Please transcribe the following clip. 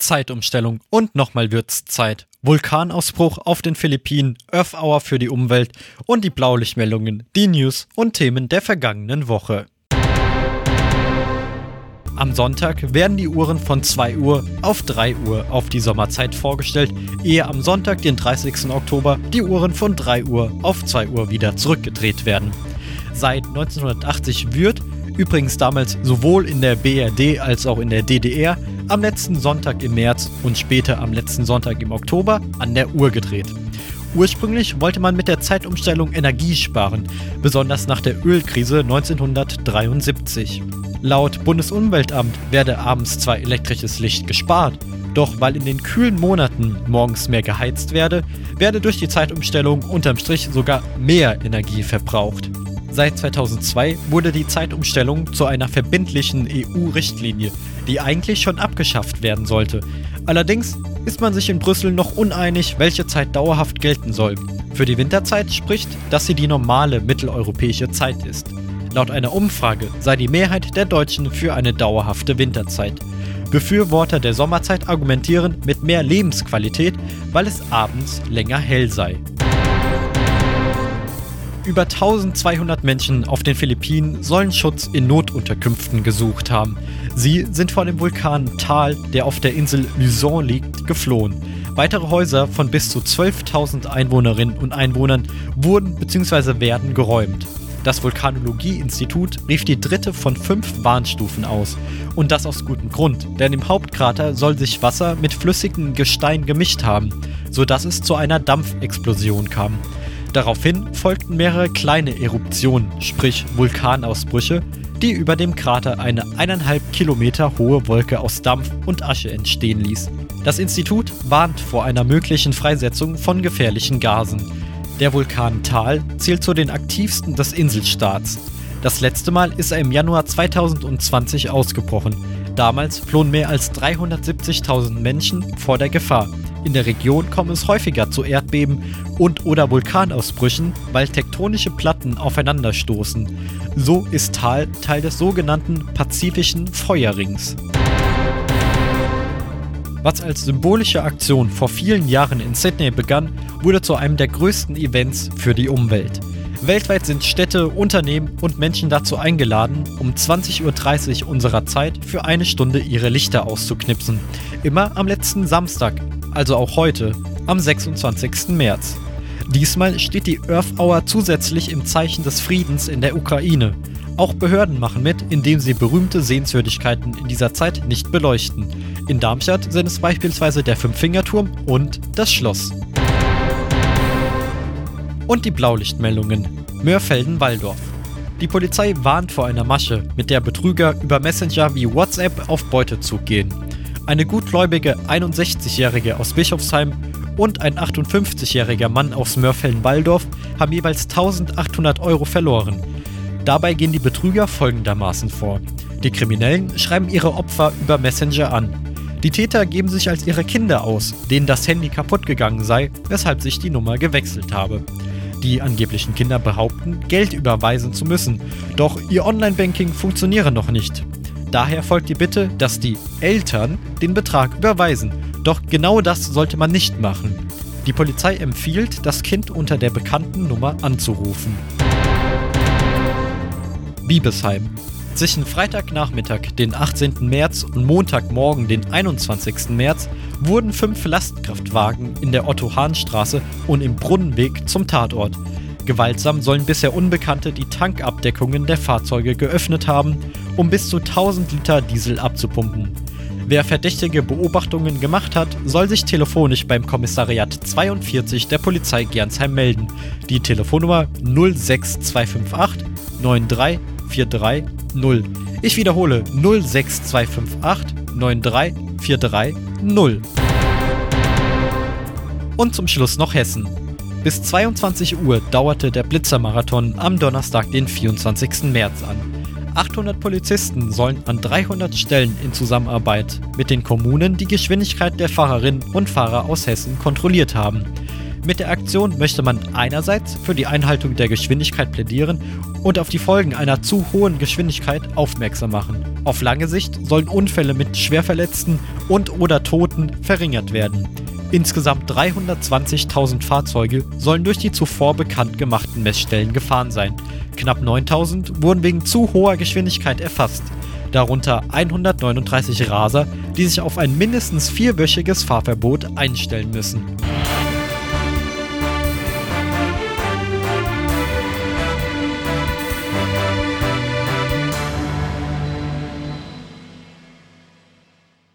Zeitumstellung und nochmal wird's Zeit. Vulkanausbruch auf den Philippinen, Earth Hour für die Umwelt und die Blaulichtmeldungen, die News und Themen der vergangenen Woche. Am Sonntag werden die Uhren von 2 Uhr auf 3 Uhr auf die Sommerzeit vorgestellt, ehe am Sonntag, den 30. Oktober, die Uhren von 3 Uhr auf 2 Uhr wieder zurückgedreht werden. Seit 1980 wird, übrigens damals sowohl in der BRD als auch in der DDR, am letzten Sonntag im März und später am letzten Sonntag im Oktober an der Uhr gedreht. Ursprünglich wollte man mit der Zeitumstellung Energie sparen, besonders nach der Ölkrise 1973. Laut Bundesumweltamt werde abends zwar elektrisches Licht gespart, doch weil in den kühlen Monaten morgens mehr geheizt werde, werde durch die Zeitumstellung unterm Strich sogar mehr Energie verbraucht. Seit 2002 wurde die Zeitumstellung zu einer verbindlichen EU-Richtlinie, die eigentlich schon abgeschafft werden sollte. Allerdings ist man sich in Brüssel noch uneinig, welche Zeit dauerhaft gelten soll. Für die Winterzeit spricht, dass sie die normale mitteleuropäische Zeit ist. Laut einer Umfrage sei die Mehrheit der Deutschen für eine dauerhafte Winterzeit. Befürworter der Sommerzeit argumentieren mit mehr Lebensqualität, weil es abends länger hell sei. Über 1200 Menschen auf den Philippinen sollen Schutz in Notunterkünften gesucht haben. Sie sind vor dem Vulkan Tal, der auf der Insel Luzon liegt, geflohen. Weitere Häuser von bis zu 12.000 Einwohnerinnen und Einwohnern wurden bzw. werden geräumt. Das Vulkanologie-Institut rief die dritte von fünf Warnstufen aus. Und das aus gutem Grund, denn im Hauptkrater soll sich Wasser mit flüssigem Gestein gemischt haben, sodass es zu einer Dampfexplosion kam. Daraufhin folgten mehrere kleine Eruptionen, sprich Vulkanausbrüche, die über dem Krater eine eineinhalb Kilometer hohe Wolke aus Dampf und Asche entstehen ließ. Das Institut warnt vor einer möglichen Freisetzung von gefährlichen Gasen. Der Vulkan Tal zählt zu den aktivsten des Inselstaats. Das letzte Mal ist er im Januar 2020 ausgebrochen. Damals flohen mehr als 370.000 Menschen vor der Gefahr. In der Region kommt es häufiger zu Erdbeben und oder Vulkanausbrüchen, weil tektonische Platten aufeinanderstoßen. So ist Tal Teil des sogenannten Pazifischen Feuerrings. Was als symbolische Aktion vor vielen Jahren in Sydney begann, wurde zu einem der größten Events für die Umwelt. Weltweit sind Städte, Unternehmen und Menschen dazu eingeladen, um 20.30 Uhr unserer Zeit für eine Stunde ihre Lichter auszuknipsen. Immer am letzten Samstag, also auch heute, am 26. März. Diesmal steht die Earth Hour zusätzlich im Zeichen des Friedens in der Ukraine. Auch Behörden machen mit, indem sie berühmte Sehenswürdigkeiten in dieser Zeit nicht beleuchten. In Darmstadt sind es beispielsweise der Fünffingerturm und das Schloss. Und die Blaulichtmeldungen. Mörfelden-Walldorf. Die Polizei warnt vor einer Masche, mit der Betrüger über Messenger wie WhatsApp auf Beutezug gehen. Eine gutgläubige 61-Jährige aus Bischofsheim und ein 58-jähriger Mann aus Mörfelden-Walldorf haben jeweils 1800 Euro verloren. Dabei gehen die Betrüger folgendermaßen vor. Die Kriminellen schreiben ihre Opfer über Messenger an. Die Täter geben sich als ihre Kinder aus, denen das Handy kaputt gegangen sei, weshalb sich die Nummer gewechselt habe. Die angeblichen Kinder behaupten, Geld überweisen zu müssen, doch ihr Online-Banking funktioniere noch nicht. Daher folgt die Bitte, dass die Eltern den Betrag überweisen. Doch genau das sollte man nicht machen. Die Polizei empfiehlt, das Kind unter der bekannten Nummer anzurufen. Biebesheim. Zwischen Freitagnachmittag, den 18. März und Montagmorgen, den 21. März, wurden fünf Lastkraftwagen in der Otto-Hahn-Straße und im Brunnenweg zum Tatort. Gewaltsam sollen bisher Unbekannte die Tankabdeckungen der Fahrzeuge geöffnet haben, um bis zu 1000 Liter Diesel abzupumpen. Wer verdächtige Beobachtungen gemacht hat, soll sich telefonisch beim Kommissariat 42 der Polizei Gernsheim melden. Die Telefonnummer 06258 93430. Ich wiederhole 06258 93430. Und zum Schluss noch Hessen. Bis 22 Uhr dauerte der Blitzermarathon am Donnerstag, den 24. März an. 800 Polizisten sollen an 300 Stellen in Zusammenarbeit mit den Kommunen die Geschwindigkeit der Fahrerinnen und Fahrer aus Hessen kontrolliert haben. Mit der Aktion möchte man einerseits für die Einhaltung der Geschwindigkeit plädieren und auf die Folgen einer zu hohen Geschwindigkeit aufmerksam machen. Auf lange Sicht sollen Unfälle mit Schwerverletzten und oder Toten verringert werden. Insgesamt 320.000 Fahrzeuge sollen durch die zuvor bekannt gemachten Messstellen gefahren sein. Knapp 9.000 wurden wegen zu hoher Geschwindigkeit erfasst, darunter 139 Raser, die sich auf ein mindestens vierwöchiges Fahrverbot einstellen müssen.